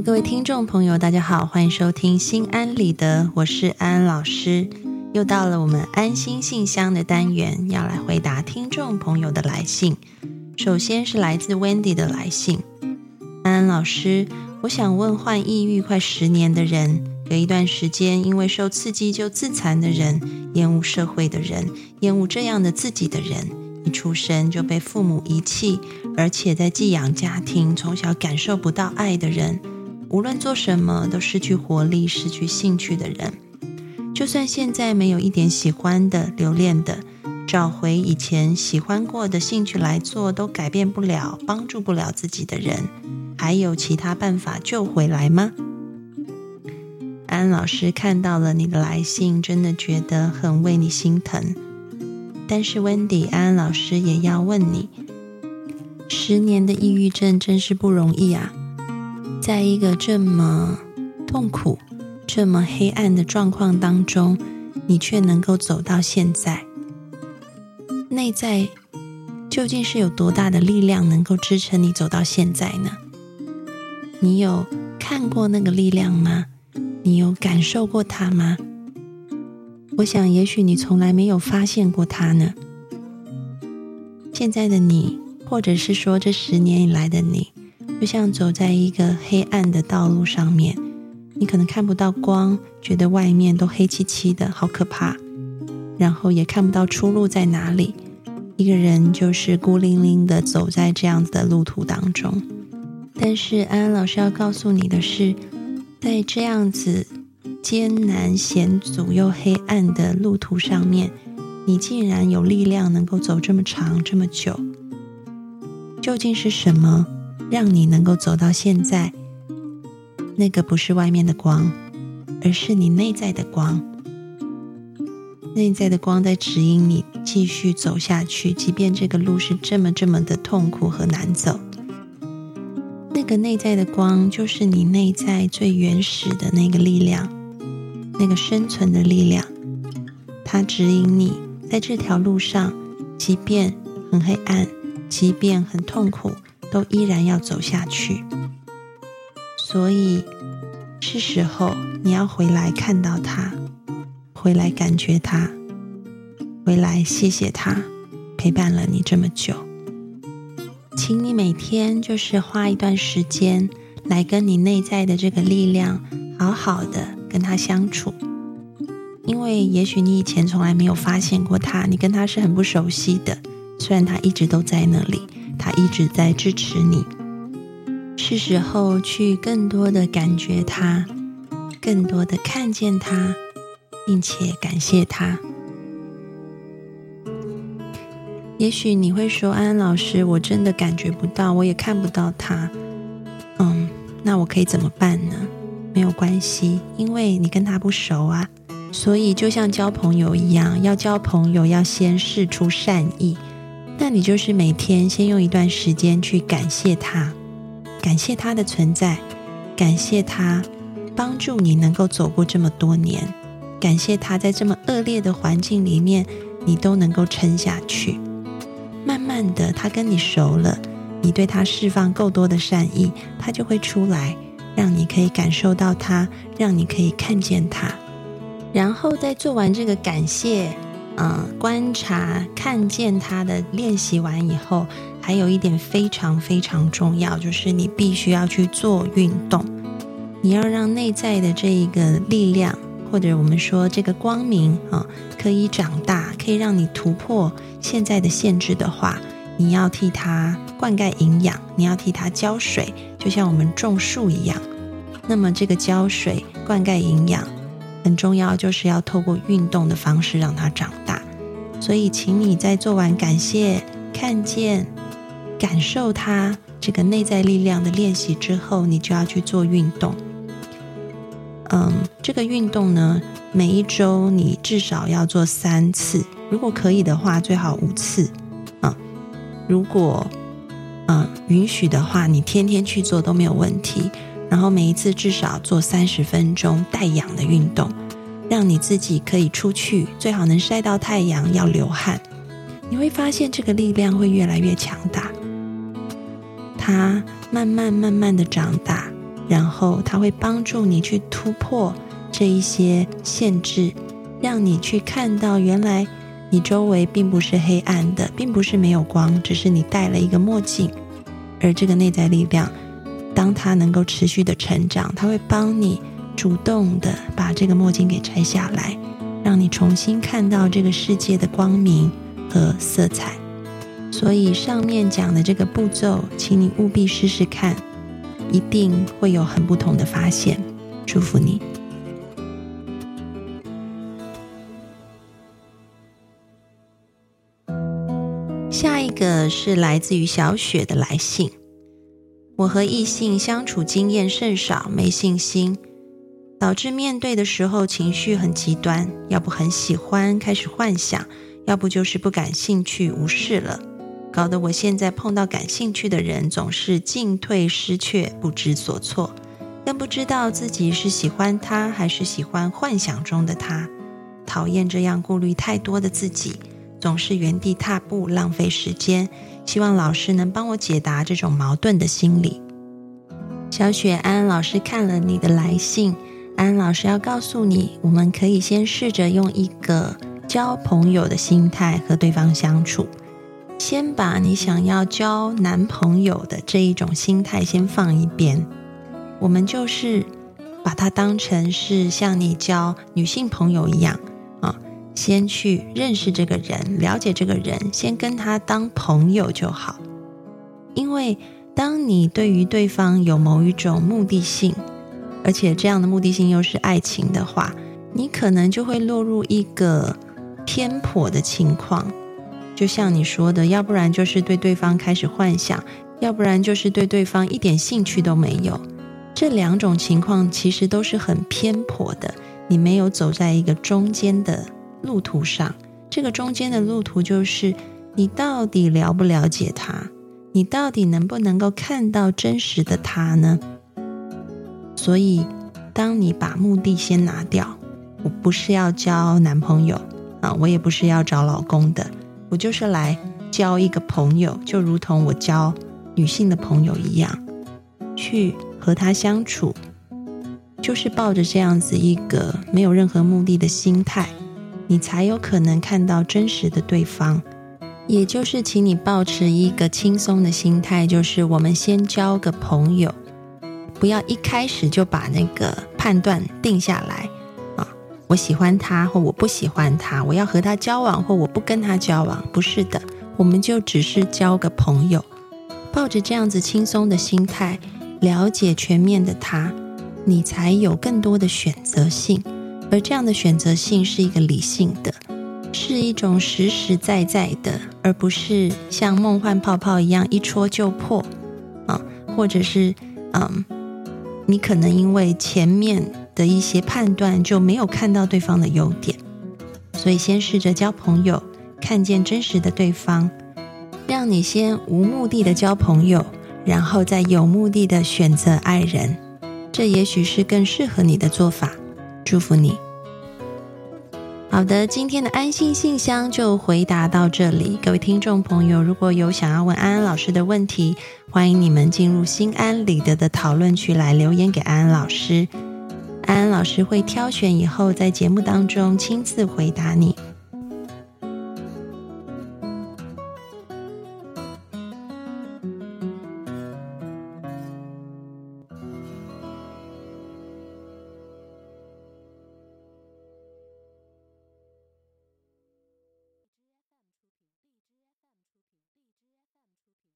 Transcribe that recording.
各位听众朋友，大家好，欢迎收听心安理得，我是安安老师。又到了我们安心信箱的单元，要来回答听众朋友的来信。首先是来自 Wendy 的来信，安安老师，我想问，患抑郁快十年的人，隔一段时间因为受刺激就自残的人，厌恶社会的人，厌恶这样的自己的人。一出生就被父母遗弃，而且在寄养家庭从小感受不到爱的人，无论做什么都失去活力、失去兴趣的人，就算现在没有一点喜欢的、留恋的，找回以前喜欢过的兴趣来做，都改变不了、帮助不了自己的人，还有其他办法救回来吗？安老师看到了你的来信，真的觉得很为你心疼。但是温迪安老师也要问你：十年的抑郁症真是不容易啊！在一个这么痛苦、这么黑暗的状况当中，你却能够走到现在，内在究竟是有多大的力量能够支撑你走到现在呢？你有看过那个力量吗？你有感受过它吗？我想，也许你从来没有发现过它呢。现在的你，或者是说这十年以来的你，就像走在一个黑暗的道路上面，你可能看不到光，觉得外面都黑漆漆的，好可怕。然后也看不到出路在哪里，一个人就是孤零零的走在这样子的路途当中。但是安安老师要告诉你的是，在这样子。艰难险阻又黑暗的路途上面，你竟然有力量能够走这么长这么久，究竟是什么让你能够走到现在？那个不是外面的光，而是你内在的光。内在的光在指引你继续走下去，即便这个路是这么这么的痛苦和难走。那个内在的光，就是你内在最原始的那个力量。那个生存的力量，它指引你在这条路上，即便很黑暗，即便很痛苦，都依然要走下去。所以，是时候你要回来看到他，回来感觉他，回来谢谢他陪伴了你这么久。请你每天就是花一段时间来跟你内在的这个力量好好的。跟他相处，因为也许你以前从来没有发现过他，你跟他是很不熟悉的。虽然他一直都在那里，他一直在支持你，是时候去更多的感觉他，更多的看见他，并且感谢他。也许你会说，安安老师，我真的感觉不到，我也看不到他。嗯，那我可以怎么办呢？没有关系，因为你跟他不熟啊，所以就像交朋友一样，要交朋友要先试出善意。那你就是每天先用一段时间去感谢他，感谢他的存在，感谢他帮助你能够走过这么多年，感谢他在这么恶劣的环境里面你都能够撑下去。慢慢的，他跟你熟了，你对他释放够多的善意，他就会出来。让你可以感受到它，让你可以看见它，然后在做完这个感谢、嗯观察、看见它的练习完以后，还有一点非常非常重要，就是你必须要去做运动。你要让内在的这一个力量，或者我们说这个光明啊，可以长大，可以让你突破现在的限制的话。你要替它灌溉营养，你要替它浇水，就像我们种树一样。那么这个浇水、灌溉营养很重要，就是要透过运动的方式让它长大。所以，请你在做完感谢、看见、感受它这个内在力量的练习之后，你就要去做运动。嗯，这个运动呢，每一周你至少要做三次，如果可以的话，最好五次。如果，嗯，允许的话，你天天去做都没有问题。然后每一次至少做三十分钟带氧的运动，让你自己可以出去，最好能晒到太阳，要流汗。你会发现这个力量会越来越强大，它慢慢慢慢的长大，然后它会帮助你去突破这一些限制，让你去看到原来你周围并不是黑暗的，并不是没有光，只是你戴了一个墨镜。而这个内在力量，当它能够持续的成长，它会帮你主动的把这个墨镜给拆下来，让你重新看到这个世界的光明和色彩。所以上面讲的这个步骤，请你务必试试看。一定会有很不同的发现，祝福你。下一个是来自于小雪的来信。我和异性相处经验甚少，没信心，导致面对的时候情绪很极端，要不很喜欢，开始幻想，要不就是不感兴趣，无视了。搞得我现在碰到感兴趣的人，总是进退失却，不知所措，更不知道自己是喜欢他还是喜欢幻想中的他。讨厌这样顾虑太多的自己，总是原地踏步，浪费时间。希望老师能帮我解答这种矛盾的心理。小雪，安安老师看了你的来信，安安老师要告诉你，我们可以先试着用一个交朋友的心态和对方相处。先把你想要交男朋友的这一种心态先放一边，我们就是把它当成是像你交女性朋友一样，先去认识这个人，了解这个人，先跟他当朋友就好。因为当你对于对方有某一种目的性，而且这样的目的性又是爱情的话，你可能就会落入一个偏颇的情况。就像你说的，要不然就是对对方开始幻想，要不然就是对对方一点兴趣都没有。这两种情况其实都是很偏颇的，你没有走在一个中间的路途上。这个中间的路途就是你到底了不了解他，你到底能不能够看到真实的他呢？所以，当你把目的先拿掉，我不是要交男朋友啊，我也不是要找老公的。我就是来交一个朋友，就如同我交女性的朋友一样，去和他相处，就是抱着这样子一个没有任何目的的心态，你才有可能看到真实的对方。也就是，请你保持一个轻松的心态，就是我们先交个朋友，不要一开始就把那个判断定下来啊。我喜欢他，或我不喜欢他；我要和他交往，或我不跟他交往。不是的，我们就只是交个朋友，抱着这样子轻松的心态，了解全面的他，你才有更多的选择性。而这样的选择性是一个理性的，是一种实实在在的，而不是像梦幻泡泡一样一戳就破啊，或者是嗯，你可能因为前面。的一些判断就没有看到对方的优点，所以先试着交朋友，看见真实的对方，让你先无目的的交朋友，然后再有目的的选择爱人，这也许是更适合你的做法。祝福你。好的，今天的安心信箱就回答到这里。各位听众朋友，如果有想要问安安老师的问题，欢迎你们进入心安理得的讨论区来留言给安安老师。安安老师会挑选以后在节目当中亲自回答你。